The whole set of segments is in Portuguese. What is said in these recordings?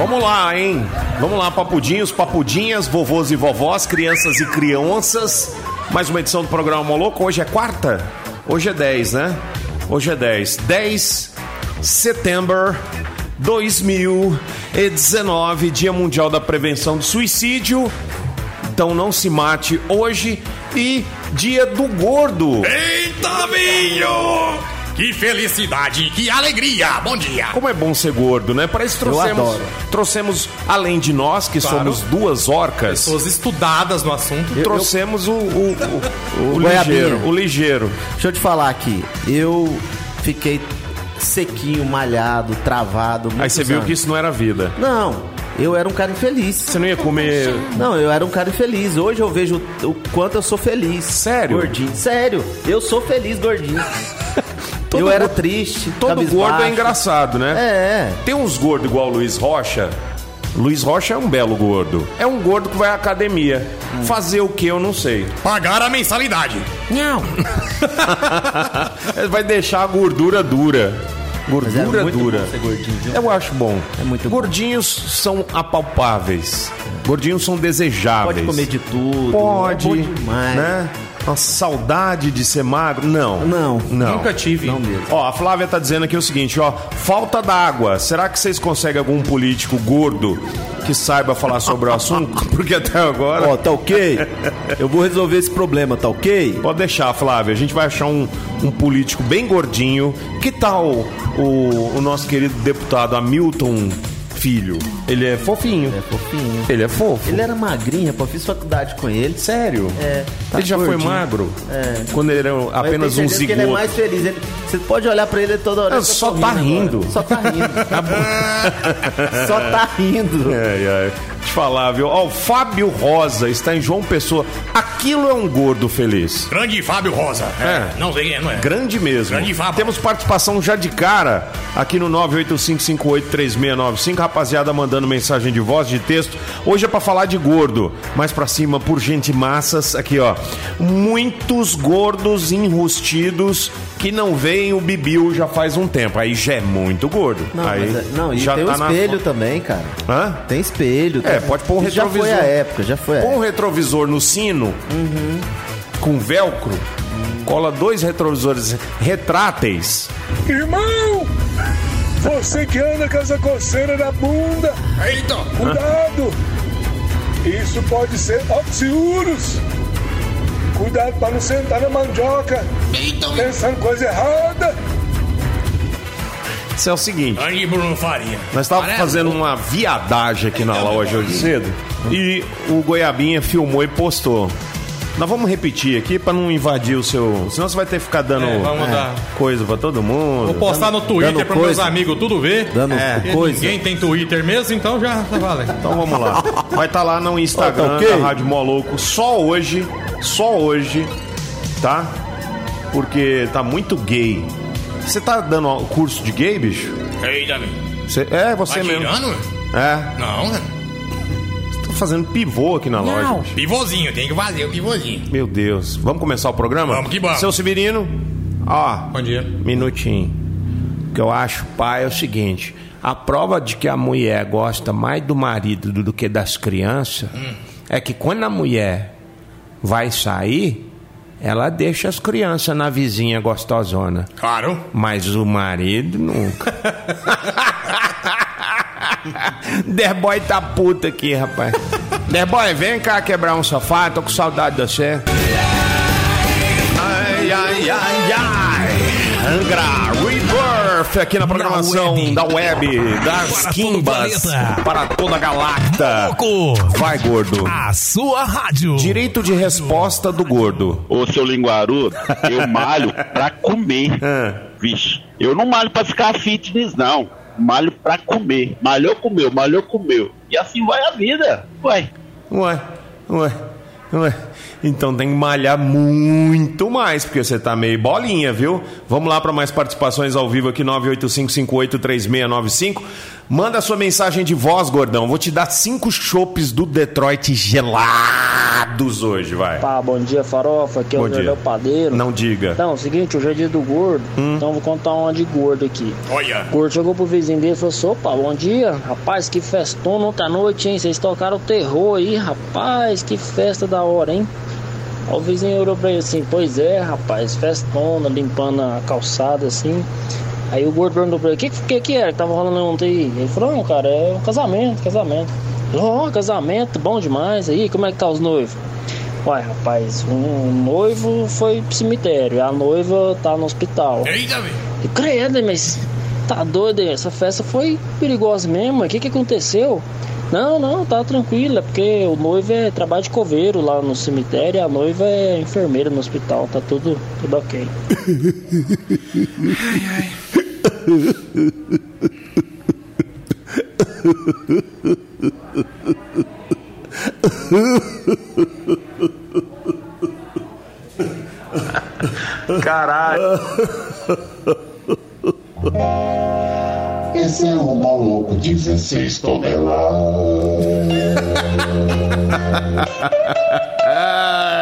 Vamos lá, hein? Vamos lá, papudinhos, papudinhas, vovôs e vovós, crianças e crianças. Mais uma edição do programa Moloco. Hoje é quarta? Hoje é 10, né? Hoje é 10. 10 de setembro 2019, Dia Mundial da Prevenção do Suicídio. Então não se mate hoje e Dia do Gordo. Eita, vinho! Que felicidade, que alegria! Bom dia! Como é bom ser gordo, né? Para isso trouxemos, adoro. trouxemos além de nós, que Claro. somos duas orcas, Pessoas estudadas no assunto. trouxemos o, o, o, o Goiabinha. ligeiro. O ligeiro. Deixa eu te falar aqui. Eu fiquei sequinho, malhado, travado. Aí você viu anos. que isso não era vida. Não, eu era um cara infeliz. Você não ia comer. Não, eu era um cara infeliz. Hoje eu vejo o quanto eu sou feliz. Sério? Gordinho. Sério. Eu sou feliz gordinho. Todo eu era gordo- triste. Todo cabisbaixo. gordo é engraçado, né? É. Tem uns gordos igual o Luiz Rocha. Luiz Rocha é um belo gordo. É um gordo que vai à academia. Hum. Fazer o que eu não sei. Pagar a mensalidade. Não. Vai deixar a gordura dura. É Gordura muito dura. bom ser gordinho, viu? Eu acho bom. É muito bom. Gordinhos são apalpáveis. Gordinhos são desejáveis. Pode comer de tudo. Pode, É bom demais. né? Uma saudade de ser magro? Não. Não. Não. Nunca tive. Não mesmo. Ó, a Flávia tá dizendo aqui o seguinte, ó, falta d'água. Será que vocês conseguem algum político gordo que saiba falar sobre o assunto? Porque até agora. Ó, tá ok? Eu vou resolver esse problema, tá ok? Pode deixar, Flávia. A gente vai achar um, um político bem gordinho. Que tal o, o nosso querido deputado Hamilton Filho? Ele é fofinho. É fofinho. Ele é fofo. Ele era magrinho, pô. Fiz faculdade com ele. Sério? É, tá ele já foi magro? É. Quando ele era apenas um zigoto. ele é mais feliz. Ele- você pode olhar pra ele toda hora. Ah, ele só tá rindo. Só tá rindo. só tá rindo. Ai, ai. Te falar, viu? Ó, o Fábio Rosa está em João Pessoa. Aquilo é um gordo feliz. Grande Fábio Rosa. É. Não sei quem é, não é? Grande mesmo. Grande Fábio. Temos participação já de cara aqui no 985583695. Rapaziada mandando mensagem de voz, de texto. Hoje é pra falar de gordo. Mais pra cima, por gente massas. Aqui, ó. Muitos gordos enrustidos que não veem o Bibiu já faz um tempo. Aí já é muito gordo. Não, Aí mas é- não, e já tem o tá na espelho fo- também, cara. Hã? Tem espelho. É, pode pôr um Isso Já foi retrovisor. a época, já foi a Põe um retrovisor no sino com velcro, cola dois retrovisores retráteis. Irmão! Você que anda com essa coceira na bunda, Eita! cuidado! Isso pode ser oxiurus. Cuidado para não sentar na mandioca, Eita! pensando coisa errada. Isso é o seguinte, Grande Bruno Faria. nós estávamos Parece- fazendo uma viadagem aqui na loja hoje cedo e o Goiabinha filmou e postou. Nós vamos repetir aqui pra não invadir o seu. Senão você vai ter que ficar dando É, vamos dar. coisa pra todo mundo. Vou postar no Twitter dando para meus coisa. amigos tudo ver. Dando Porque coisa. Ninguém tem Twitter mesmo, então já tá valendo. Então vamos lá. Vai estar lá no Instagram tá ok? da Rádio Moloco só hoje, só hoje, tá? Porque tá muito gay. Você tá dando curso de gay, bicho? Eita. Você- é, você Tá mesmo. tirando? É, Não, né? tô fazendo pivô aqui na loja. bicho. Pivôzinho, tem que fazer o pivôzinho. Meu Deus. Vamos começar o programa? Vamos que vamos. Seu Severino, ó, Bom dia. minutinho. O que eu acho, pai, é o seguinte: a prova de que a mulher gosta mais do marido do que das crianças é que quando a mulher vai sair, ela deixa as crianças na vizinha gostosona. Claro. Mas o marido nunca. Derboy tá puta aqui, rapaz. Derboy, vem cá quebrar um sofá, tô com saudade de você. Ai, ai, ai, ai. Angra Aqui na programação web. da web, das Para quimbas, para toda a galacta. Louco! Vai, gordo. A sua rádio. Direito de resposta do gordo. Ô, seu linguarudo, eu malho pra comer. Ah. Vixe, eu não malho pra ficar fitness, não. Malho pra comer. Malhou, comeu, malhou, comeu. E assim vai a vida. Ué, Ué, ué, ué. Então tem que malhar muito mais, porque você tá meio bolinha, viu? Vamos lá para mais participações ao vivo aqui, 985583695. Manda sua mensagem de voz, gordão. Vou te dar cinco chopes do Detroit gelados hoje, vai. Pá, bom dia, farofa. Aqui é Bom o dia. Jardel Padeiro. Não diga. Então, é o seguinte, hoje é dia do gordo. Hum. Então, vou contar uma de gordo aqui. Olha. O gordo chegou pro vizinho dele e falou assim: opa, bom dia. Rapaz, que festona ontem à noite, hein? Vocês tocaram o terror aí, rapaz. Que festa da hora, hein? Aí o vizinho olhou pra ele assim: pois é, rapaz, festona, limpando a calçada assim. Aí o gordo perguntou pra ele: o que, que que era que tava rolando ontem aí? Ele falou: não, cara, é um casamento, casamento. Ó, casamento, bom demais. Aí, como é que tá os noivos? Uai, rapaz, um noivo foi pro cemitério, a noiva tá no hospital. Eita, velho. Credo, mas tá doido, hein? essa festa foi perigosa mesmo. O que que aconteceu? Não, não, tá tranquilo, é porque o noivo é trabalho de coveiro lá no cemitério e a noiva é enfermeira no hospital, tá tudo, tudo ok. Caralho. Esse é um maluco 16 toneladas.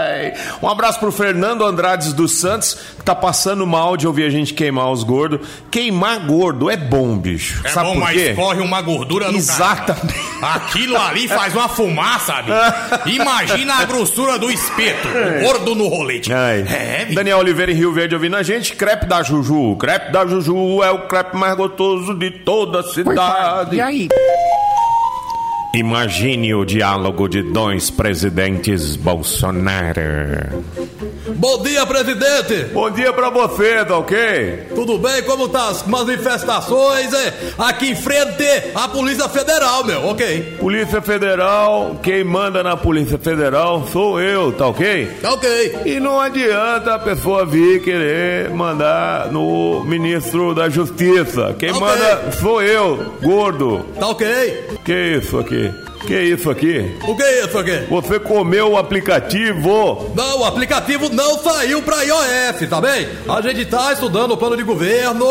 Um abraço pro Fernando Andrades dos Santos, que tá passando mal de ouvir a gente queimar os gordos. Queimar gordo é bom, bicho. É Sabe bom, por mas quê? corre uma gordura no Exatamente. cara. Aquilo ali faz uma fumaça, bicho. Imagina a grossura do espeto. O gordo no rolete. Ai. É, bicho. Daniel Oliveira em Rio Verde ouvindo a gente. Crepe da Juju. Crepe da Juju é o crepe mais gostoso de toda a cidade. E aí? Imagine o diálogo de dois presidentes Bolsonaro. Bom dia, presidente! Bom dia pra você, tá ok? Tudo bem? Como tá as manifestações? É, aqui em frente à Polícia Federal, meu, ok? Polícia Federal, quem manda na Polícia Federal sou eu, tá ok? Tá ok. E não adianta a pessoa vir querer mandar no ministro da Justiça. Quem Ok. manda sou eu, gordo. Tá ok? Que isso aqui? Que isso aqui? O que é isso aqui? Você comeu o aplicativo? Não, o aplicativo não saiu pra iOS, tá bem? A gente tá estudando o plano de governo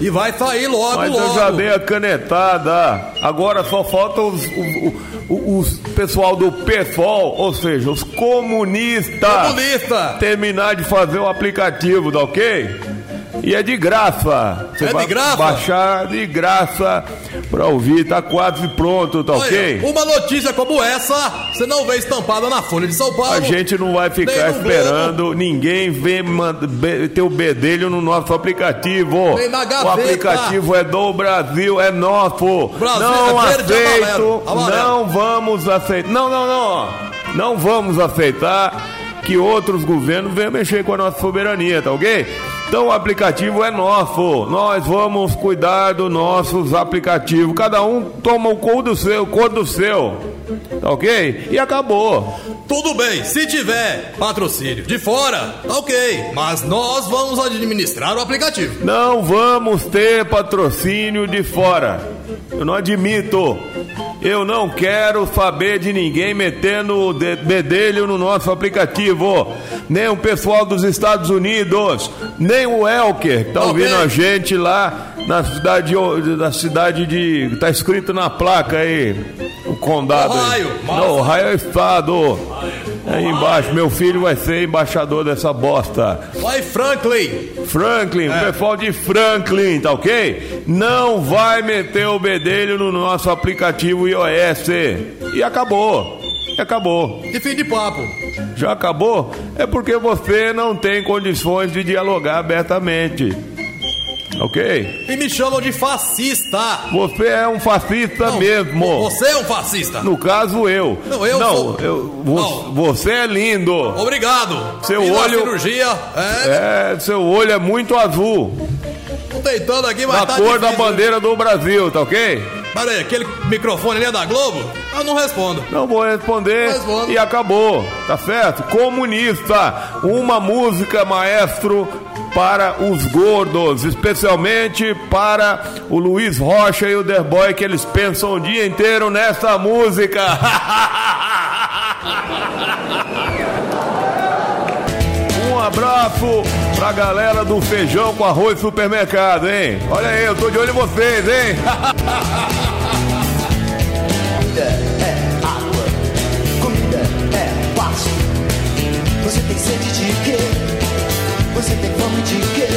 e vai sair logo, Mas logo. eu já dei a canetada. Agora só falta os, os, os- os pessoal do PSOL, ou seja, os comunistas. Comunista! Terminar de fazer o aplicativo, tá ok? E é de graça. Você É de vai graça? Baixar de graça pra ouvir, tá quase pronto, tá Olha, ok? Uma notícia como essa, você não vê estampada na Folha de São Paulo. A gente não vai ficar esperando ninguém ver ter o bedelho no nosso aplicativo. Nem na o gaveta. aplicativo é do Brasil, é nosso. Brasil não é aceito, amarelo. Amarelo. não vamos aceitar. Não, não, não. Não vamos aceitar que outros governos venham mexer com a nossa soberania, tá ok? Então o aplicativo é nosso. Nós vamos cuidar dos nossos aplicativos. Cada um toma o cor do seu, cor do seu. Tá ok? E acabou. Tudo bem, se tiver patrocínio de fora, tá ok. Mas nós vamos administrar o aplicativo. Não vamos ter patrocínio de fora. Eu não admito. Eu não quero saber de ninguém metendo o de- bedelho no nosso aplicativo. Nem o pessoal dos Estados Unidos, nem o Elker, que tá ouvindo a gente lá na cidade, na cidade de. Tá escrito na placa aí. O condado. aí. Ohio, mas- Não, Ohio é o estado. Aí embaixo, meu filho vai ser embaixador dessa bosta. Vai, Franklin. Franklin, o pessoal de Franklin, tá ok? Não vai meter o bedelho no nosso aplicativo iOS. E acabou. E acabou. E fim de papo. Já acabou? É porque você não tem condições de dialogar abertamente. Ok? E me chamam de fascista. Você é um fascista Não, mesmo. Você é um fascista. No caso, eu. Não, eu não, sou- eu- Não. você é lindo. Obrigado. Seu Fiz olho- cirurgia. É, É, seu olho é muito azul. tô tentando aqui, mas Da tá cor da difícil. bandeira do Brasil, tá ok? Pera aí, aquele microfone ali é da Globo? Eu não respondo. Não vou responder Respondo. e acabou, tá certo? Comunista, uma música maestro para os gordos, especialmente para o Luiz Rocha e o The Boy, que eles pensam o dia inteiro nessa música. Um abraço pra galera do feijão com arroz supermercado, hein? Olha aí, eu tô de olho em vocês, hein? Você tem fome de quê?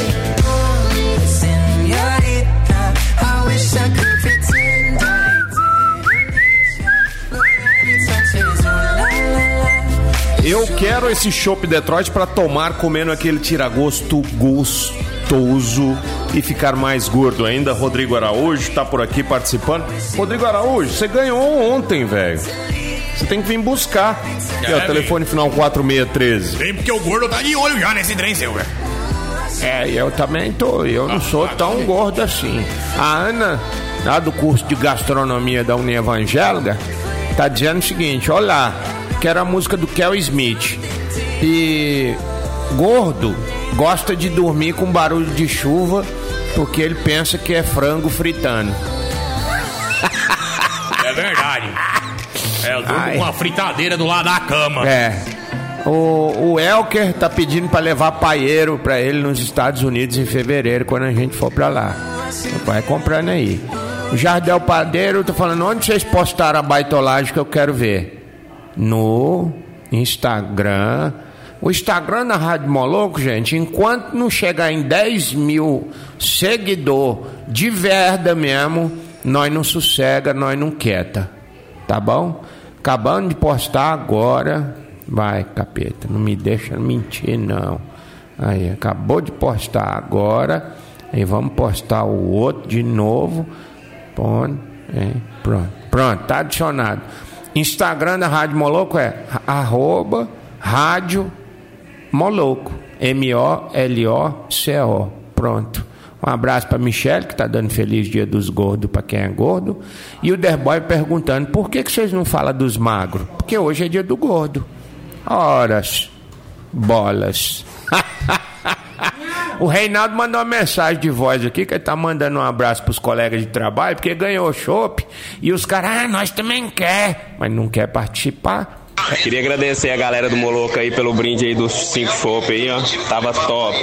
Eu quero esse chopp Detroit pra tomar comendo aquele tiragosto gostoso e ficar mais gordo ainda. Rodrigo Araújo tá por aqui participando. Rodrigo Araújo, você ganhou ontem, velho. Você tem que vir buscar. Aqui, ó, É, telefone final 4613. Vem porque o gordo tá de olho já nesse trem seu, velho. É, eu também tô. Eu não sou tão gordo assim. A Ana, lá do curso de gastronomia da União Evangélica, tá dizendo o seguinte: olá, quero a música do Kel Smith. E gordo gosta de dormir com barulho de chuva porque ele pensa que é frango fritando. É verdade. É, eu durmo Ai. com uma fritadeira do lado da cama. É. O, o Elker tá pedindo pra levar paieiro pra ele nos Estados Unidos em fevereiro, quando a gente for pra lá. Vai comprando aí. O Jardel Padeiro tá falando, onde vocês postaram a baitolagem que eu quero ver? No Instagram. O Instagram da Rádio Moloco, gente, enquanto não chegar em 10 mil seguidor de verda mesmo, nós não sossega, nós não quieta. Tá bom? Acabando de postar agora. Vai, capeta, não me deixa mentir, não. Aí, acabou de postar agora. Aí vamos postar o outro de novo. Põe. é, pronto. Pronto, tá adicionado. Instagram da Rádio Moloco é arroba rádio Moloco. M-O-L-O-C-O. Pronto. Um abraço para Michele, que tá dando feliz dia dos gordos para quem é gordo. E o Derboy perguntando: por que, que vocês não falam dos magros? Porque hoje é dia do gordo. Horas. Bolas. o Reinaldo mandou uma mensagem de voz aqui, que ele tá mandando um abraço pros colegas de trabalho, porque ganhou chopp. E os caras, ah, nós também quer, mas não quer participar. Queria agradecer a galera do Moloco aí pelo brinde aí dos 5 chopp aí, ó. Tava top.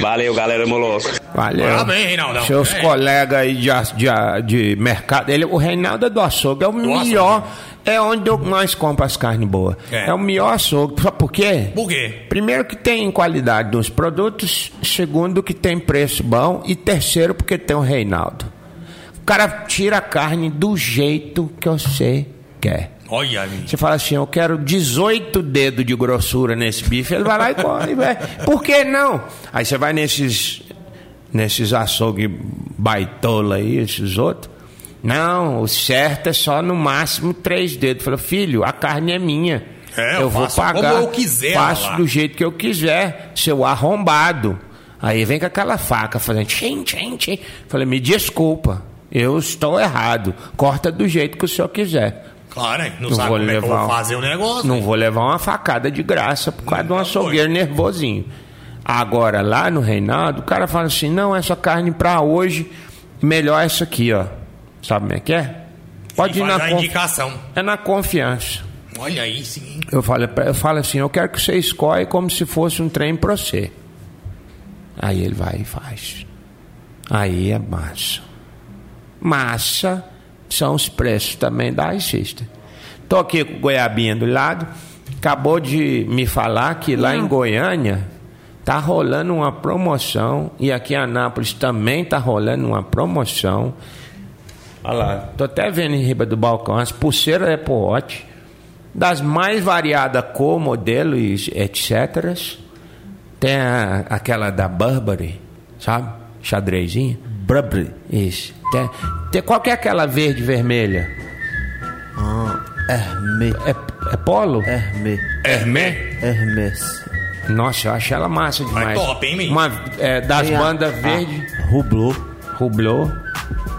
Valeu, galera do Moloco. Valeu. Parabéns, Reinaldão. Seus É. colegas aí de, de, de mercado. Ele, o Reinaldo é do açougue, é o melhor. É onde eu mais compro as carnes boas. É. É. o melhor açougue. Sabe por quê? Por quê? Primeiro que tem qualidade dos produtos, segundo que tem preço bom e terceiro porque tem o Reinaldo. O cara tira a carne do jeito que você quer. Olha. Você fala assim, eu quero 18 dedos de grossura nesse bife, ele vai lá e come, velho. Por que não? Aí você vai nesses nesses açougue baitola aí, esses outros. Não, o certo é só no máximo três dedos. Fala, filho, a carne é minha. É, eu eu vou pagar. como eu quiser, Faço lá. do jeito que eu quiser, seu arrombado. Aí vem com aquela faca fazendo tchim, tchim, tchim. Falei, me desculpa, eu estou errado. Corta do jeito que o senhor quiser. Claro, hein? não, Não sabe vou como é que eu levar vou fazer o negócio. Não vou levar uma facada de graça por causa de um açougueiro nervosinho. Agora, lá no Reinaldo, o cara fala assim: não, essa carne pra hoje, melhor essa aqui, ó. Sabe como é que é? Pode Sim, ir na a confi- indicação. É na confiança. Olha aí, sim. Eu falo, eu falo assim: eu quero que você escolhe como se fosse um trem pra você. Aí ele vai e faz. Aí é massa. Massa são os preços também da Assista. Tô aqui com o Goiabinha do lado. Acabou de me falar que lá em Goiânia tá rolando uma promoção. E aqui em Anápolis também tá rolando uma promoção. Olha lá, tô até vendo em riba do balcão as pulseiras Apple Watch das mais variadas cor, modelo e etc. Tem a- aquela da Burberry, sabe? Xadrezinha. Burberry. Isso. Tem, tem, qual que é aquela verde vermelha? Hermé. É, é polo? Hermé. Hermé? Hermès. Nossa, eu acho ela massa demais. top, hein, menino? Uma, é, das Tem a- bandas a verde, Hublot. Hublot.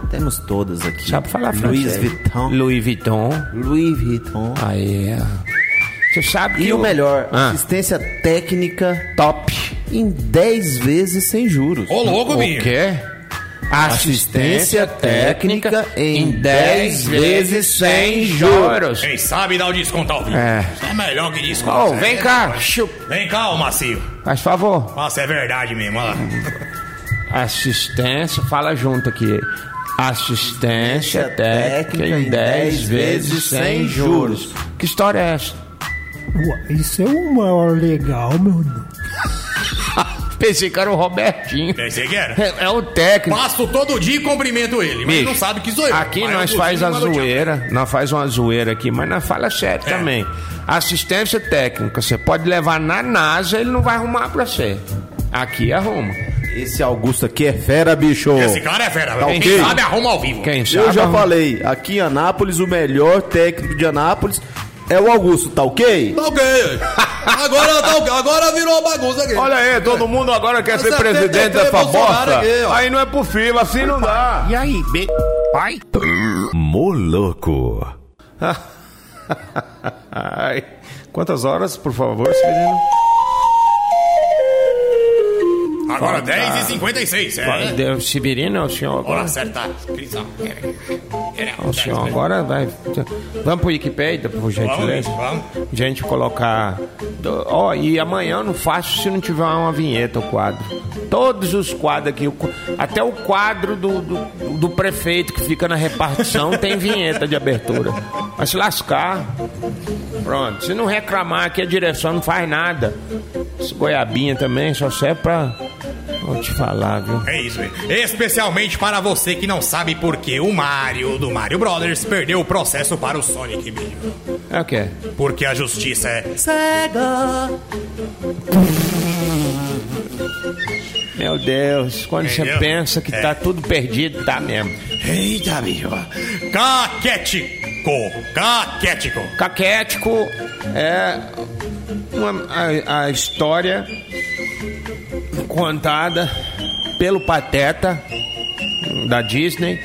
Temos todas aqui. Sabe falar Louis francês? Vuitton. Louis Vuitton. Louis Vuitton. Aí, é. Você sabe que E o melhor, Ah. assistência técnica top. em 10 vezes sem juros. Ô, louco, O menino. quê? Assistência técnica em 10 vezes sem juros. Quem sabe dá o desconto ao vivo. É. É melhor que desconto. Ô, vem cá, chu- Vem cá, ô macio. faz favor. Nossa, é verdade mesmo, olha lá. Assistência, fala junto aqui. Assistência técnica em 10 vezes sem juros. Que história é essa? Ué, Isso é uma legal, meu irmão. Pensei que era o Robertinho. Pensei que era. É, é o técnico. Passo todo dia e cumprimento ele, mas Bicho, não sabe que sou eu. Aqui Mas nós eu faz a zoeira, nós faz uma zoeira aqui, mas nós fala sério É. também. Assistência técnica, você pode levar na NASA, ele não vai arrumar pra você. Aqui arruma. Esse Augusto aqui é fera, bicho. Esse cara é fera. Tá Quem ok? sabe arruma ao vivo. Quem Eu sabe? já arruma. falei, aqui em Anápolis, o melhor técnico de Anápolis é o Augusto, tá ok? Tá ok. Agora, tá ok. Agora virou bagunça aqui. Olha aí, todo mundo agora quer ser Essa presidente dessa bosta. aqui. Aí não é por fila, assim não dá. E aí, be... Pai? Moloco. Quantas horas, por favor, Severino? Agora 10 e 56 é. Deu Severino, é o senhor Bora agora? acertar. Crisão. O senhor agora vai. Vamos pro Wikipedia, por gentileza. Vamos, Gente colocar. Ó, e amanhã eu não faço se não tiver uma vinheta o quadro. Todos os quadros aqui, até o quadro do, do, do prefeito que fica na repartição tem vinheta de abertura. Vai se lascar. Pronto. Se não reclamar aqui, a direção não faz nada. Esse goiabinha também só serve pra. Vou te falar, viu? É isso aí. Especialmente para você que não sabe por que o Mario do Mario Brothers perdeu o processo para o Sonic Video. É o quê? Porque a justiça é. Cega. Meu Deus, quando você Entendeu? pensa que É. tá tudo perdido, tá mesmo. Eita, bicho. Caquético. Caquético. Caquético é uma- a, a história contada pelo Pateta da Disney,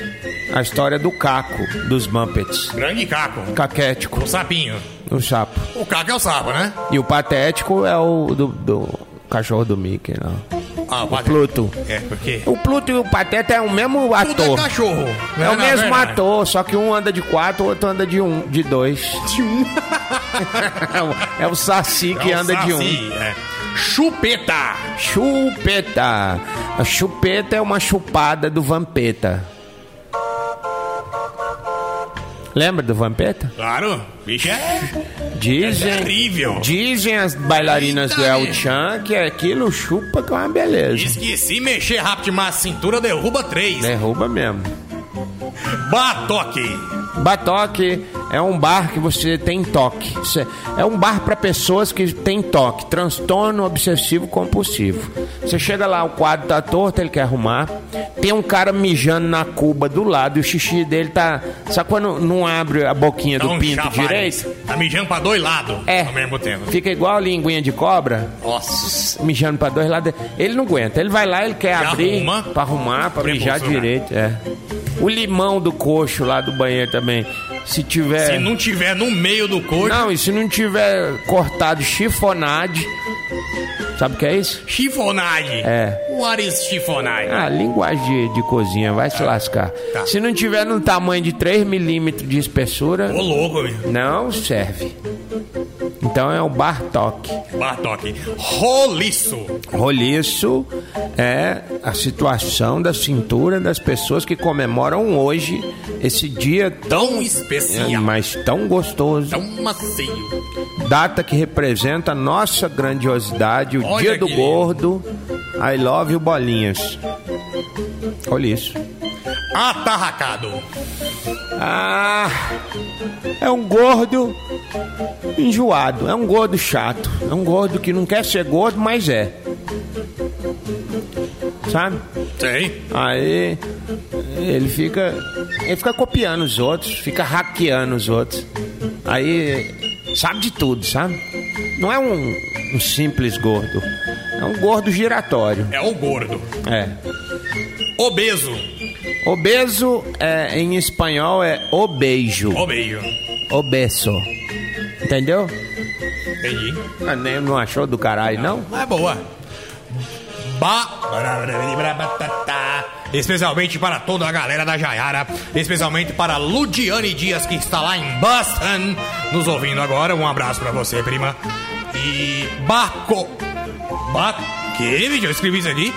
a história do Caco, dos Muppets. Grande Caco. Caquético, O sapinho. o sapo. O Caco é o sapo, né? E o Patético é o do, do cachorro do Mickey, não. Ah, O Pluto. É, porque. O Pluto e o Pateta é o mesmo é ator. cachorro. É o mesmo ator, só que um anda de quatro, o outro anda de um, de dois. De um. é o Saci que É o anda de um. Saci, é. Chupeta. Chupeta. A chupeta é uma chupada do Vampeta. Lembra do Vampeta? Claro. Bicho é. Dizem, É terrível. dizem as bailarinas do Eita, El Chan que aquilo chupa com uma beleza. Diz que se mexer rápido demais a cintura, derruba três. Derruba mesmo. Batoque. Batoque é um bar que você tem toque. É- É um bar para pessoas que têm toque, transtorno obsessivo compulsivo. Você chega lá, o quadro tá torto, ele quer arrumar. Tem um cara mijando na cuba do lado e o xixi dele tá. Sabe quando não abre a boquinha Dá do um pinto chafariz. direito? Tá mijando pra dois lados É. ao mesmo tempo. Fica igual a linguinha de cobra, Nossa. mijando para dois lados. Ele não aguenta. Ele vai lá, ele quer Já abrir arruma. para arrumar, Pra mijar direito. É. O limão do coxo lá do banheiro também. Se tiver. Se não tiver no meio do corpo, Não, e se não tiver cortado chifonade. Sabe o que é isso? chifonade. É. What is chifonade? Ah, linguagem de, de cozinha, vai se lascar. Tá. Se não tiver no tamanho de 3 milímetros de espessura, Ô louco, meu. não serve. Então é o Bartok. Batoque. Roliço. Roliço é a situação da cintura das pessoas que comemoram hoje esse dia tão, especial. mas tão gostoso. Tão macio. Data que representa a nossa grandiosidade, o Olha dia do gordo. I love you, bolinhas. Olha isso. Atarracado. Ah, é um gordo enjoado, é um gordo chato, é um gordo que não quer ser gordo, mas é. Sabe? Sei. Aí ele fica. Ele fica copiando os outros, fica hackeando os outros. Aí sabe de tudo, sabe? Não é um, um simples gordo. É um gordo giratório. É o gordo. É. Obeso. Obeso é, em espanhol é obeijo. Obeio. Obeso. Entendeu? Entendi. Ah, nem- Não achou do caralho, não? É boa. Ba. especialmente para toda a galera da Jaiara, especialmente para Ludiane Dias, que está lá em Boston, nos ouvindo agora. Um abraço pra você, prima. E Baco. Ba... Que, bicho? Eu escrevi isso aqui?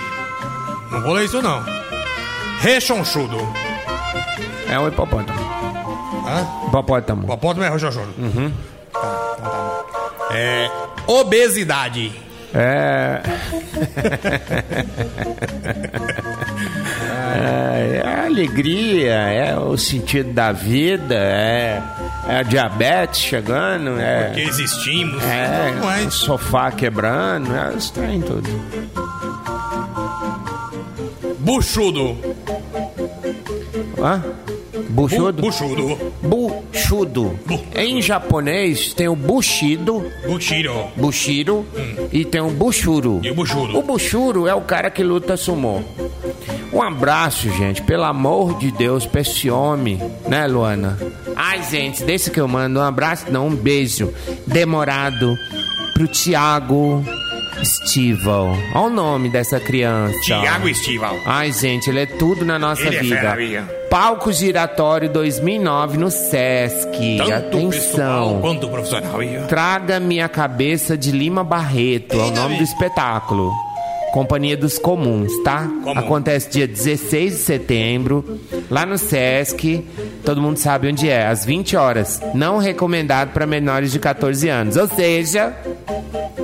Não vou ler isso, não. Rechonchudo. É o hipopótamo. Hã? Hipopótamo. Hipopótamo é rechonchudo. Uhum. É. Obesidade. É. é. é a alegria, é o sentido da vida, é, é a diabetes chegando, é. Porque existimos. É, Não é o sofá quebrando, é tem tudo. Buchudo. Hã? Buchudo? Buchudo. Buchudo. Em japonês tem o bushido, Bushiro. bushiro, e tem o bushuro. E o buchuro? O é o cara que luta sumô. Um abraço, gente, pelo amor de Deus, pra esse homem, né, Luana? Ai, gente, deixa que eu mando um abraço, não, um beijo demorado pro Tiago Stival. Olha o nome dessa criança. Tiago Estival. Ai, gente, ele é tudo na nossa Ele é vida. fera, amiga. Palco Giratório 2009 no Sesc. Tanto Atenção. quanto profissional. Traga minha cabeça de Lima Barreto, é o nome do espetáculo. Companhia dos Comuns, tá? Comum. Acontece dia 16 de setembro, lá no Sesc. Todo mundo sabe onde é, às 20 horas. Não recomendado para menores de 14 anos. Ou seja,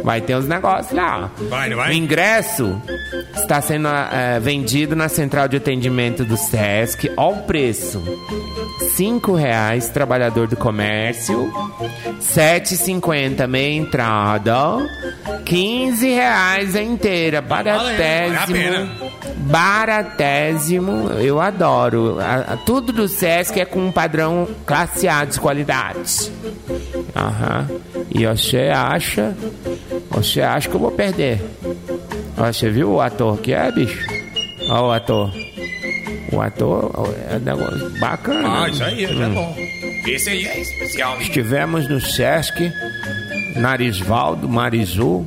vai ter uns negócios lá. Vai, não O vai? ingresso está sendo eh, vendido na central de atendimento do Sesc. Olha o preço. cinco reais, trabalhador do comércio. Sete cinquenta meia entrada. 15 reais a inteira. Baratésimo. Baratésimo. Eu adoro. A- a- tudo do Sesc é com um padrão classe A de qualidade. Aham. E você acha... Você acha que eu vou perder? Ó, Você viu o ator que é, bicho? Ó o ator. O ator é um negócio bacana. Ah, isso aí, é Hum. bom. Esse aí é especial. Estivemos no Sesc, Narisvaldo, Marizu,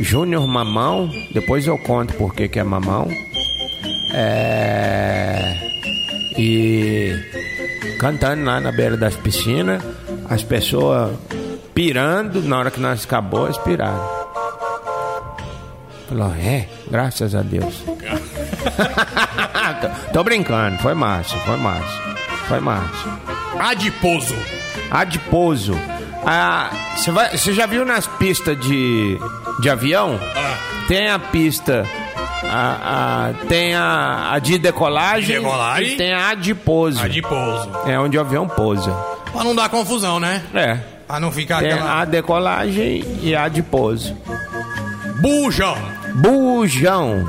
Júnior Mamão, depois eu conto por que que é Mamão. É... E cantando lá na beira das piscinas, as pessoas pirando, na hora que nós acabou, eles piraram. Falou, é, graças a Deus. tô, tô brincando, foi massa, foi massa, foi massa. Adiposo. Adiposo. Ah, Você você já viu nas pistas de, de avião? Ah. Tem a pista. A, a- tem a, a de decolagem, Decolagem. e tem a adiposo. Adiposo. É onde o avião pousa. Pra não dar confusão, né? É. Pra não ficar Tem aquela. a decolagem e a adiposo. Bujão. Bujão.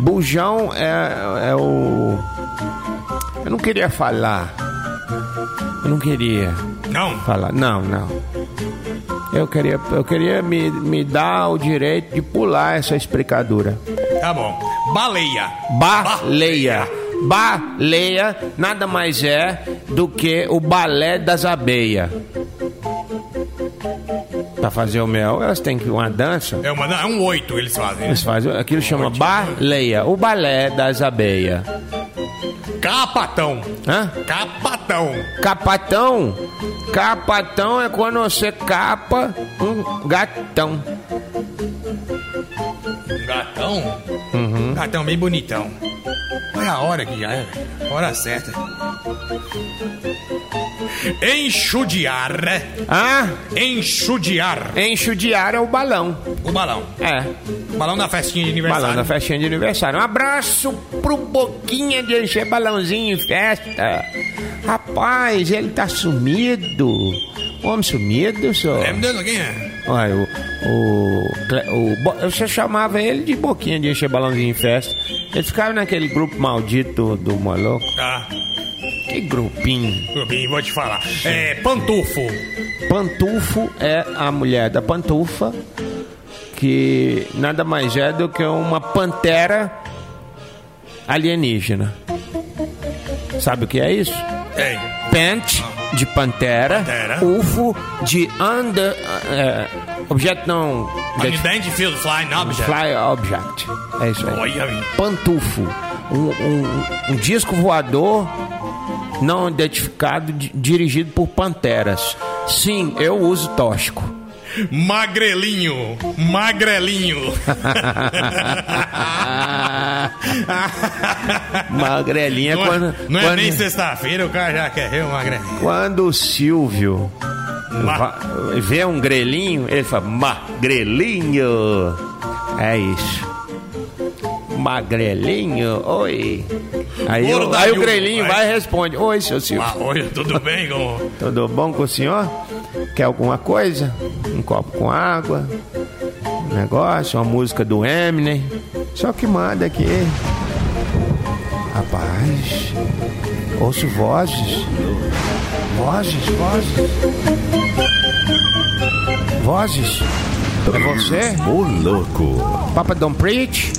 Bujão é, é o. Eu não queria falar. Eu não queria Não. falar. Não, não. Eu queria, eu queria me, me dar o direito de pular essa explicadura. Tá bom. Baleia. Baleia. Baleia nada mais é do que o balé das abelhas. Pra fazer o mel, elas têm que uma dança. É, uma, é um oito eles fazem. né? Eles fazem, aquilo chama baleia, o balé das abelhas. Capatão. Hã? Capatão. Capatão? Capatão é quando você capa um gatão. Um gatão? Uhum. Gatão bem bonitão. Olha a hora que já é. Hora certa. Enxudiar. Ah, Enxudiar. enxudiar é o balão. O balão. É, Balão da festinha de aniversário. balão da festinha de aniversário. Um abraço pro Boquinha de encher balãozinho em festa. Rapaz, ele tá sumido. Homem sumido, senhor. É, meu Deus, quem é? Olha, o, o, o, Você chamava ele de Boquinha de encher balãozinho em festa. Ele ficava naquele grupo maldito do Moloco. Tá. Grupinho. Vou te falar. É, pantufo. Pantufo é a mulher da pantufa, que nada mais é do que uma pantera alienígena. Sabe o que é isso? Tem. Pant de pantera, Pantera. UFO de under, é, objeto não, Unidentified Flying Object. fly object. É isso aí. Pantufo. um, um- um disco voador não identificado di- dirigido por panteras. Sim, eu uso tóxico. Magrelinho, magrelinho. Magrelinha não é, quando, não é quando, nem sexta-feira, o cara já quer ver o magrelinho. quando o Silvio vê um grelinho, ele fala magrelinho. É isso. Magrelinho, oi. Aí, o- aí o grelinho vai. vai e responde: Oi, seu Silvio. Ah, oi, tudo bem com... Tudo bom com o senhor? Quer alguma coisa? Um copo com água? Um negócio? Uma música do Eminem? Só que manda aqui. Rapaz, ouço vozes. Vozes, vozes. Vozes. É você? Ô louco. Papa Don't Preach?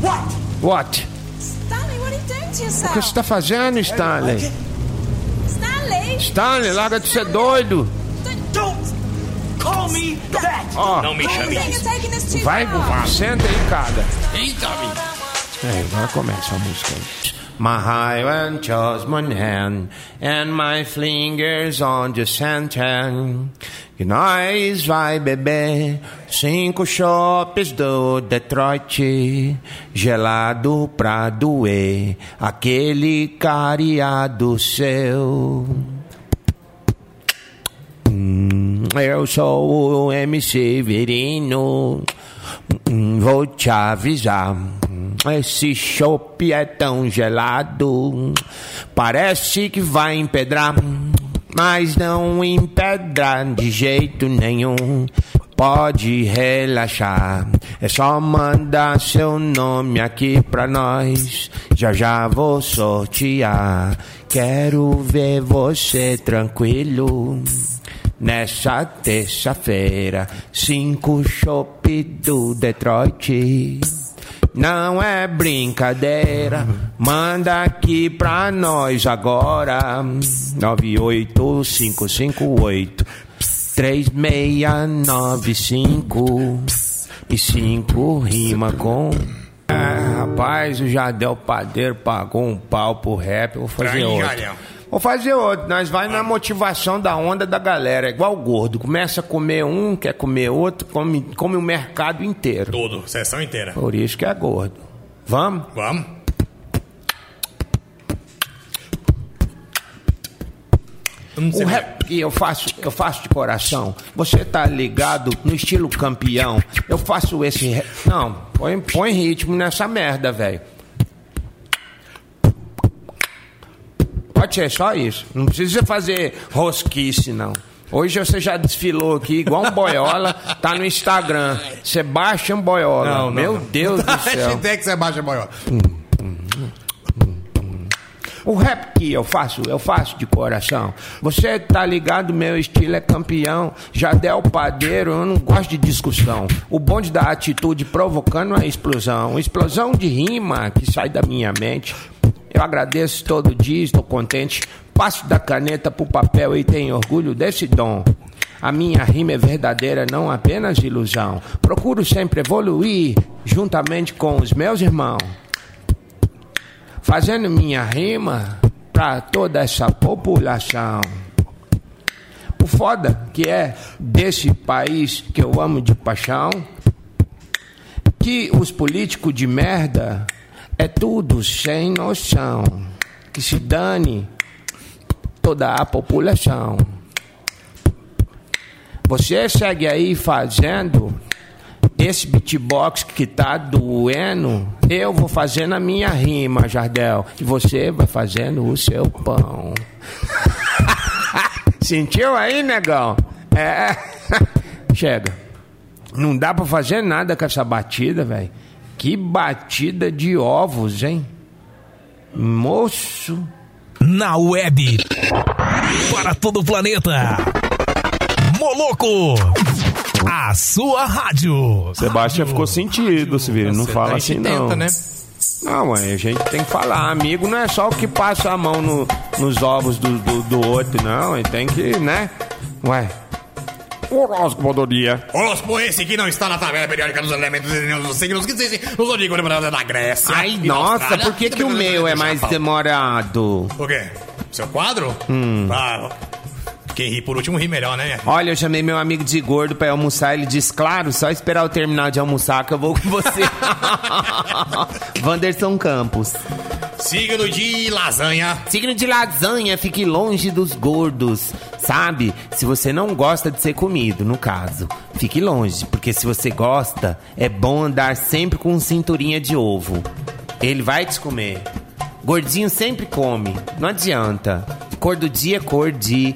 What? What? Stanley, what are you doing to O que yourself? você está fazendo, Stanley? Stanley? Stanley, larga de ser doido. Don't call me that! Ó, Não me chame isso. Vai, far. senta aí, cara. Eita, amigo. É, agora começa a música aí. My high and chose my hand and my fingers on the center. Que nós vai beber cinco chopes do Detroit, gelado pra doer aquele cariado seu. Hum, Eu sou o MC Verino. Hum, Vou te avisar. Esse chopp é tão gelado. Parece que vai empedrar. Mas não empedra de jeito nenhum. Pode relaxar. É só mandar seu nome aqui pra nós. Já já vou sortear. Quero ver você tranquilo. Nessa terça-feira, cinco chopp do Detroit. Não é brincadeira, manda aqui pra nós agora. 98558 3695 e cinco rima com. Ah, rapaz, o Jardel Padeiro pagou um pau pro rap. eu Vou fazer outro. Vou fazer outro. Nós vai na motivação da onda da galera. É igual o gordo. Começa a comer um, quer comer outro, come, come o mercado inteiro. Todo, sessão inteira. Por isso que é gordo. Vamos? Vamos? O rap que eu faço, eu faço de coração. Você tá ligado no estilo campeão? Eu faço esse. rap- Não, põe, põe ritmo nessa merda, velho. Pode ser só isso. Não precisa fazer rosquice, não. Hoje você já desfilou aqui igual um boiola, tá no Instagram. Sebastião Boiola. Não, não, Meu não. Deus do céu. Hashtag você baixa boiola. O rap que eu faço, eu faço de coração. Você tá ligado, meu estilo é campeão. Jadel Padeiro, eu não gosto de discussão. O bonde da atitude provocando a explosão. Explosão de rima que sai da minha mente. Eu agradeço todo dia, estou contente. Passo da caneta pro papel e tenho orgulho desse dom. A minha rima é verdadeira, não apenas ilusão. Procuro sempre evoluir juntamente com os meus irmãos fazendo minha rima pra toda essa população. O foda que é desse país que eu amo de paixão, que os políticos de merda é tudo sem noção, que se dane toda a população. Você segue aí fazendo esse beatbox que tá doendo, eu vou fazendo a minha rima, Jardel, e você vai fazendo o seu pão. Sentiu aí, negão? É. Chega. Não dá pra fazer nada com essa batida, velho. Que batida de ovos, hein? Moço. Na web. Para todo o planeta. Moloco. A sua rádio. Sebastião ficou sentido, Severo. Não Você fala tá- assim, não. tenta, né? Não, mãe, a gente tem que falar. Amigo não é só o que passa a mão no- nos ovos do, do, do outro, não. Ele tem que, né? Ué. Horóscopo do dia. Horóscopo esse que não está na tabela periódica dos elementos e dos signos que existem no Zodíaco da Grécia. Ai, nossa, por que, que o meu é mais demorado? O quê? Seu quadro? Hum. Ah, quem ri por último ri melhor, né? Olha, eu chamei meu amigo de gordo pra almoçar. Ele disse, claro, só esperar eu terminar de almoçar que eu vou com você. Wanderson Campos. Signo de lasanha. Signo de lasanha, fique longe dos gordos, sabe? Se você não gosta de ser comido, no caso, fique longe, porque se você gosta, é bom andar sempre com cinturinha de ovo. Ele vai te comer. Gordinho sempre come, não adianta. Cor do dia, cor de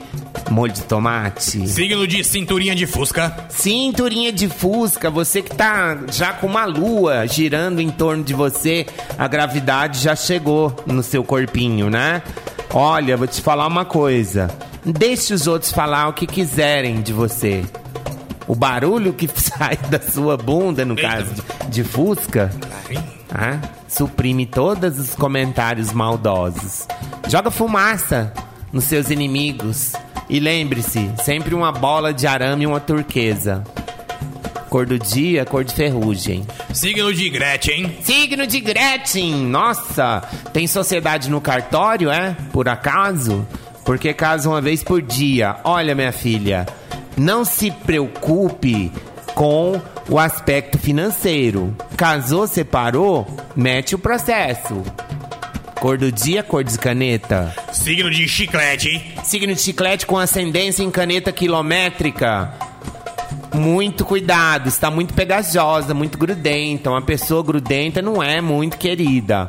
molho de tomate. Signo de cinturinha de fusca. Cinturinha de fusca, você que tá já com uma lua girando em torno de você, a gravidade já chegou no seu corpinho, né? Olha, vou te falar uma coisa. Deixe os outros falar o que quiserem de você. O barulho que sai da sua bunda, no caso de, de fusca, ah, suprime todos os comentários maldosos. Joga fumaça nos seus inimigos. E lembre-se, sempre uma bola de arame e uma turquesa. Cor do dia, cor de ferrugem. Signo de Gretchen. Signo de Gretchen! Nossa! Tem sociedade no cartório, é? Por acaso? Porque casa uma vez por dia. Olha, minha filha, não se preocupe com o aspecto financeiro. Casou, separou, mete o processo. Cor do dia, cor de caneta. Signo de chiclete. Signo de chiclete com ascendência em caneta quilométrica. Muito cuidado, está muito pegajosa, muito grudenta. Uma pessoa grudenta não é muito querida,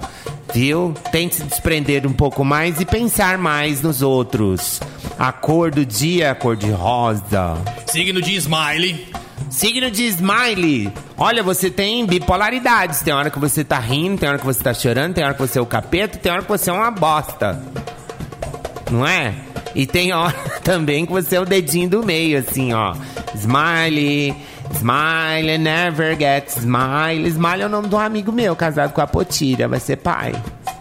viu? Tente se desprender um pouco mais e pensar mais nos outros. A cor do dia é a cor de rosa. Signo de smiley. Signo de smiley. Olha, você tem bipolaridades. Tem hora que você tá rindo, tem hora que você tá chorando, tem hora que você é o capeta, tem hora que você é uma bosta. Não é? E tem hora também que você é o dedinho do meio, assim, ó. Smiley, smile, never get smile. Smile é o nome de um amigo meu, casado com a Potira. Vai ser pai.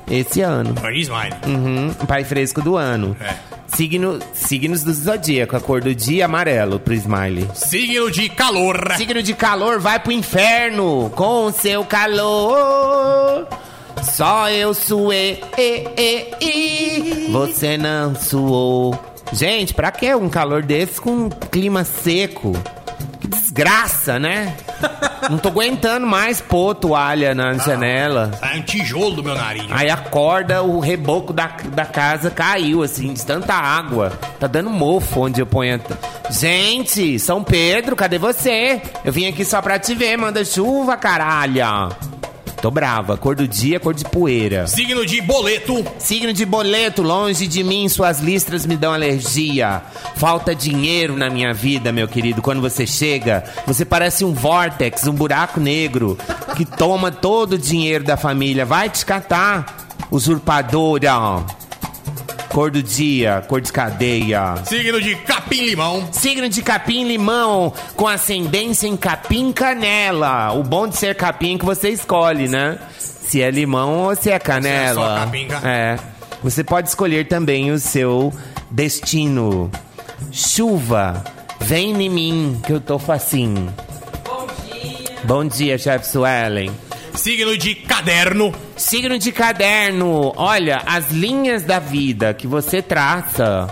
Esse ano. De smiley. Uhum, pai fresco do ano. É. Signo, signos do zodíaco. A cor do dia, amarelo pro Smiley. Signo de calor. Signo de calor, vai pro inferno com seu calor. Só eu suei, e, e, e. você não suou. Gente, pra que um calor desse com um clima seco? Que desgraça, né? Não tô aguentando mais pôr toalha na janela. Sai um tijolo do meu nariz. Aí acorda, o reboco da, da casa caiu, assim, de tanta água. Tá dando mofo onde eu ponho. a Gente, São Pedro, cadê você? Eu vim aqui só pra te ver, manda chuva, caralho. Tô brava, cor do dia, cor de poeira. Signo de boleto. Signo de boleto, longe de mim, suas listras me dão alergia. Falta dinheiro na minha vida, meu querido. Quando você chega, você parece um vortex, um buraco negro que toma todo o dinheiro da família. Vai te catar, usurpadora. Cor do dia, cor de cadeia. Signo de capim-limão. Signo de capim-limão, com ascendência em capim-canela. O bom de ser capim é que você escolhe, né? Se é limão ou se é canela. só capim, ca- É. Você pode escolher também o seu destino. Chuva, vem em mim, que eu tô facinho. Bom dia. Bom dia, chefe Suelen. Signo de caderno. Signo de caderno. Olha, as linhas da vida que você traça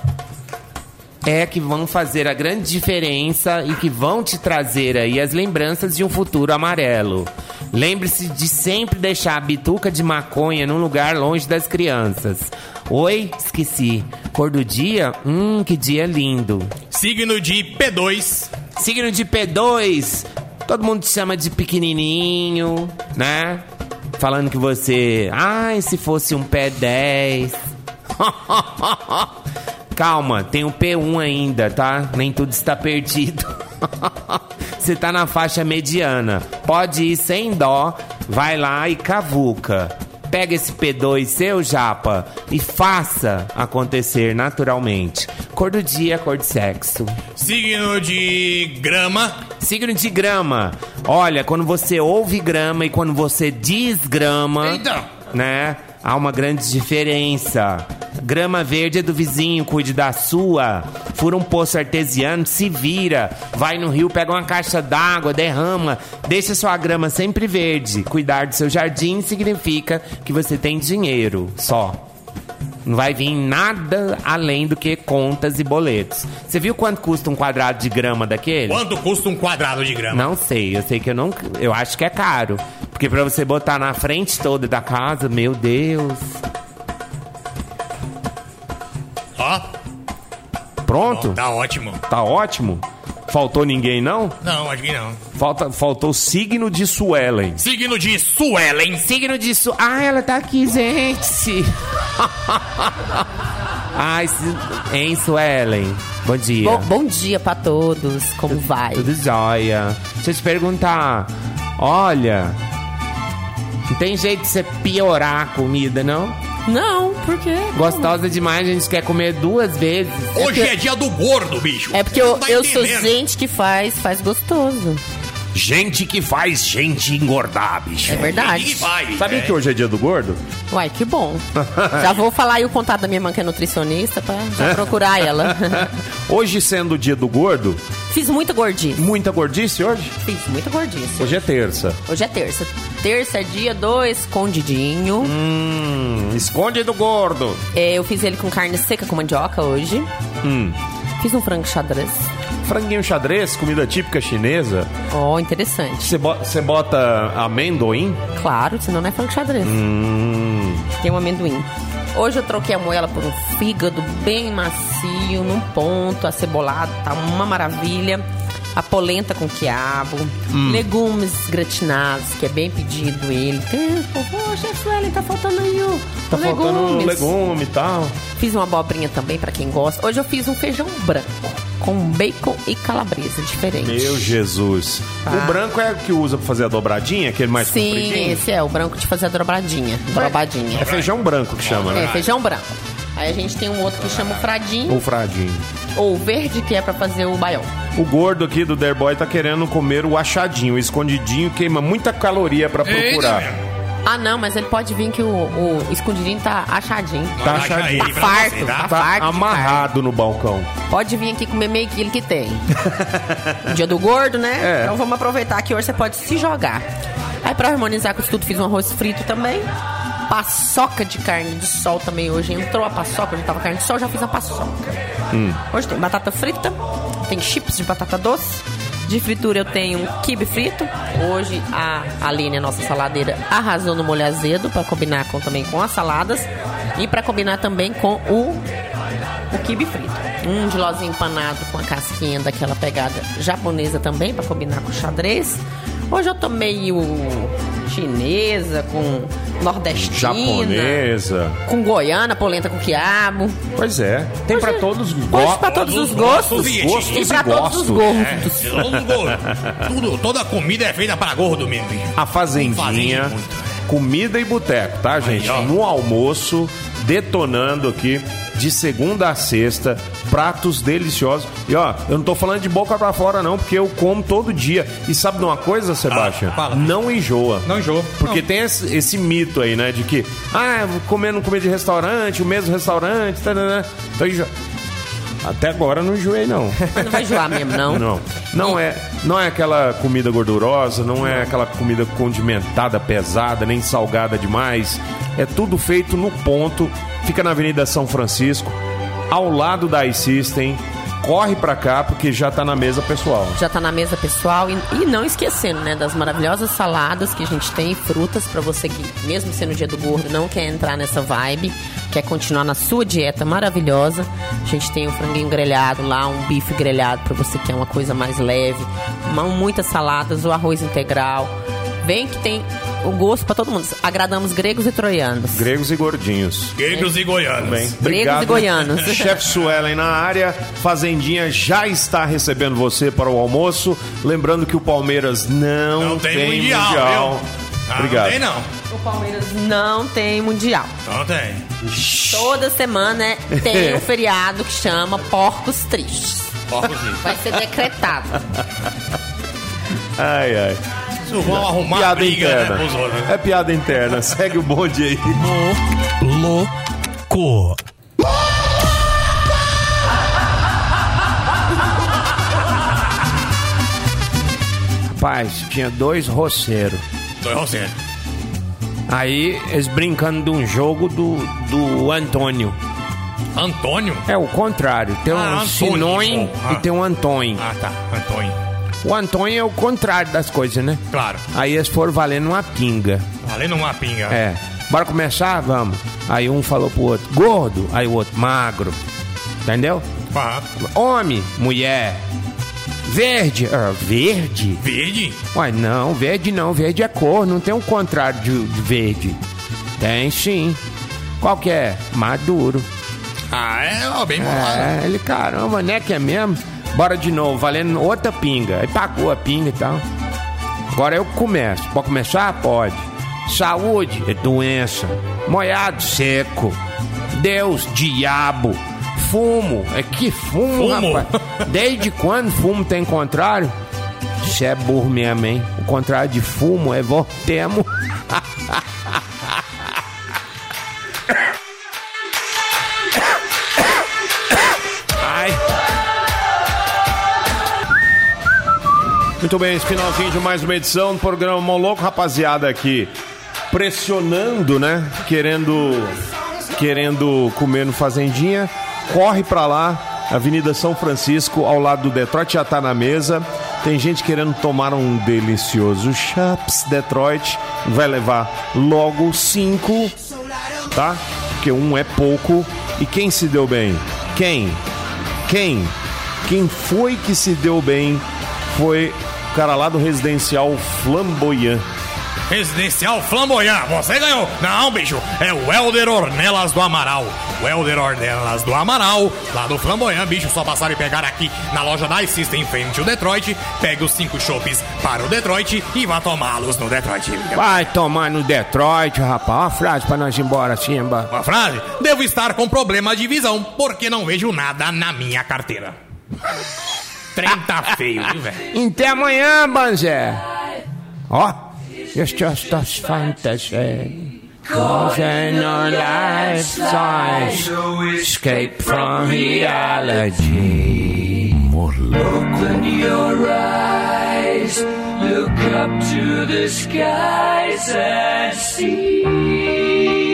é que vão fazer a grande diferença e que vão te trazer aí as lembranças de um futuro amarelo. Lembre-se de sempre deixar a bituca de maconha num lugar longe das crianças. Oi, esqueci. Cor do dia? Hum, que dia lindo. Signo de P2. Signo de P2. Todo mundo te chama de pequenininho, né? Falando que você... Ai, se fosse um P10... Calma, tem o P1 ainda, tá? Nem tudo está perdido. Você tá na faixa mediana. Pode ir sem dó, vai lá e cavuca. Pega esse P2 seu, japa, e faça acontecer naturalmente. Cor do dia, cor de sexo. Signo de grama. Signo de grama. Olha, quando você ouve grama e quando você diz grama, Eita! né? Há uma grande diferença. Grama verde é do vizinho, cuide da sua. Fura um poço artesiano, se vira. Vai no rio, pega uma caixa d'água, derrama. Deixa sua grama sempre verde. Cuidar do seu jardim significa que você tem dinheiro, só. Não vai vir nada além do que contas e boletos. Você viu quanto custa um quadrado de grama daquele? Quanto custa um quadrado de grama? Não sei, eu sei que eu não. Eu acho que é caro. Porque pra você botar na frente toda da casa, meu Deus. Ó, Pronto? tá ótimo. Tá ótimo? Faltou ninguém, não? Não, acho que não. Falta, faltou signo de Suelen. Signo de Suelen. Signo de Su... Ah, ela tá aqui, gente. Ai, se... hein, Suelen? Bom dia. Bom, bom dia pra todos, como vai? Tudo jóia. Deixa eu te perguntar. Olha, não tem jeito de você piorar a comida, não? Não, por quê? Gostosa demais, a gente quer comer duas vezes. Hoje é dia do gordo, bicho. É porque eu, tá eu sou gente que faz, faz gostoso. Gente que faz gente engordar, bicho. É verdade. Vai, Sabia é. que hoje é dia do gordo? Uai, que bom. Já vou falar aí o contato da minha irmã que é nutricionista pra já procurar ela. Hoje sendo o dia do gordo, Fiz muita gordice. muita gordice hoje? Fiz muita gordice. Hoje é terça. Hoje é terça. Terça é dia do escondidinho. Hum, esconde do gordo. É, eu fiz ele com carne seca com mandioca hoje. Hum. Fiz um frango xadrez. Franguinho xadrez, comida típica chinesa. Ó, interessante. Você bo- você bota amendoim? Claro, senão não é frango xadrez. Hum. Tem um amendoim. Hoje eu troquei a moela por um fígado bem macio, num ponto, acebolado, tá uma maravilha. A polenta com quiabo, Hum. legumes gratinados, que é bem pedido ele. Tem, Poxa, Suelen, tá faltando aí o Tá faltando legume e tal. Fiz uma abobrinha também pra quem gosta. Hoje eu fiz um feijão branco com bacon e calabresa diferente. Meu Jesus. Tá. O branco é o que usa pra fazer a dobradinha, aquele mais Sim, compridinho? esse é o branco de fazer a dobradinha. Dobradinha. É feijão branco que chama, né? É, feijão branco. Aí a gente tem um outro que chama o fradinho. Ou fradinho. Ou o verde, que é pra fazer o baião. O gordo aqui do Derboy tá querendo comer o achadinho, o escondidinho, queima muita caloria pra procurar. Ah, não, mas ele pode vir que o, o escondidinho tá achadinho. Tá achadinho. Tá farto, tá, Tá farto. amarrado no balcão. Pode vir aqui comer meio quilo que tem. Dia do gordo, né? É. Então vamos aproveitar que hoje você pode se jogar. Aí pra harmonizar com isso tudo, fiz um arroz frito também. Paçoca de carne de sol também hoje. Entrou a paçoca, já tava carne de sol, já fiz a paçoca. Hum. Hoje tem batata frita, tem chips de batata doce. De fritura eu tenho um quibe frito. Hoje a Aline, a nossa saladeira, arrasou no molho azedo para combinar com, também com as saladas e para combinar também com o, o quibe frito. Um gilozinho empanado com a casquinha daquela pegada japonesa também para combinar com o xadrez. Hoje eu tomei o chinesa com nordestina, Japonesa. com goiana, polenta com quiabo. Pois é. Tem pra todos gostos. pra todos os gostos. Gostos e pra e todos os gostos. gostos. Todo gordo. Tudo, toda comida é feita para gordo mesmo. A fazendinha, muito, comida e boteco, tá, gente? ó. no almoço, detonando aqui, de segunda a sexta, pratos deliciosos. E ó, eu não tô falando de boca pra fora, não, porque eu como todo dia. E sabe de uma coisa, Sebastião? Ah, não enjoa. Não enjoa. Porque tem esse, esse mito aí, né? De que, ah, comendo comida de restaurante, o mesmo restaurante, tá, tá, tá. Então, enjo- Até agora não enjoei, não. Mas não vai enjoar mesmo, não. Não, não é, não é aquela comida gordurosa, não é aquela comida condimentada, pesada, nem salgada demais. É tudo feito no ponto. Fica na Avenida São Francisco, ao lado da iSystem. Corre pra cá porque já tá na mesa pessoal. Já tá na mesa pessoal. E, e não esquecendo, né, das maravilhosas saladas que a gente tem, frutas pra você que, mesmo sendo dia do gordo, não quer entrar nessa vibe, quer continuar na sua dieta maravilhosa. A gente tem o franguinho grelhado lá, um bife grelhado pra você que quer uma coisa mais leve. Uma- muitas saladas, o arroz integral. Vem que tem o gosto pra todo mundo. Agradamos gregos e troianos. Gregos e gordinhos. Gregos e goianos. Bem, Gregos e goianos. Chefe Suelen na área. Fazendinha já está recebendo você para o almoço. Lembrando que o Palmeiras não, Não tem mundial, viu? Ah, Obrigado. Não tem, não. O Palmeiras não tem mundial. Não tem. Toda semana é- tem um feriado que chama Porcos Tristes. Porcos tristes. Vai ser decretado. Ai, ai. Isso vão arrumar piada briga, interna. Né, outros, né? É piada interna. Segue o bonde aí. Louco. Rapaz, tinha dois roceiros. Dois roceiros. Aí eles brincando de um jogo do, do Antônio. Antônio? É o contrário. Tem ah, um ah, Sinon e tem um ah. Antônio. Ah, tá. Antônio. O Antônio é o contrário das coisas, né? Claro. Aí eles foram valendo uma pinga. Valendo uma pinga. É. Bora começar? Vamos. Aí um falou pro outro, gordo. Aí o outro, magro. Entendeu? Aham. Homem, mulher. Verde. Ah, verde? Verde? Uai, não, verde não. Verde é cor, não tem um contrário de, de verde. Tem sim. Qual que é? Maduro. Ah, é ó, bem bolado. É, ele, caramba, né que é mesmo? Bora de novo, valendo outra pinga. Aí pagou a pinga e tal. Agora eu começo. Pode começar? Pode. Saúde é doença. Moiado seco. Deus, diabo. Fumo. É que fumo, Fumo? rapaz. Desde quando fumo tem contrário? Isso é burro mesmo, hein? O contrário de fumo é vortemo. Muito bem, finalzinho de mais uma edição do programa Moloco, rapaziada aqui pressionando, né? Querendo querendo comer no fazendinha. Corre pra lá, Avenida São Francisco, ao lado do Detroit já tá na mesa. Tem gente querendo tomar um delicioso Chaps Detroit. Vai levar logo cinco, tá? Porque um é pouco. E quem se deu bem? Quem? Quem? Quem foi que se deu bem foi cara lá do residencial Flamboyant. Residencial Flamboyant, você ganhou. Não, bicho, é o Helder Ornelas do Amaral. O Helder Ornelas do Amaral, lá do Flamboyant, bicho, só passar e pegar aqui na loja da System em frente ao Detroit, pega os cinco chopes para o Detroit e vá tomá-los no Detroit. Vai tomar no Detroit, rapaz. Uma frase pra nós ir embora, Simba. Uma frase? Devo estar com problema de visão, porque não vejo nada na minha carteira. Trem tá feio, viu, velho? Até amanhã, Banzé. Ó, it's just us fantasy. Cause in our lifetimes escape from reality. Open your eyes, look up to the skies and see.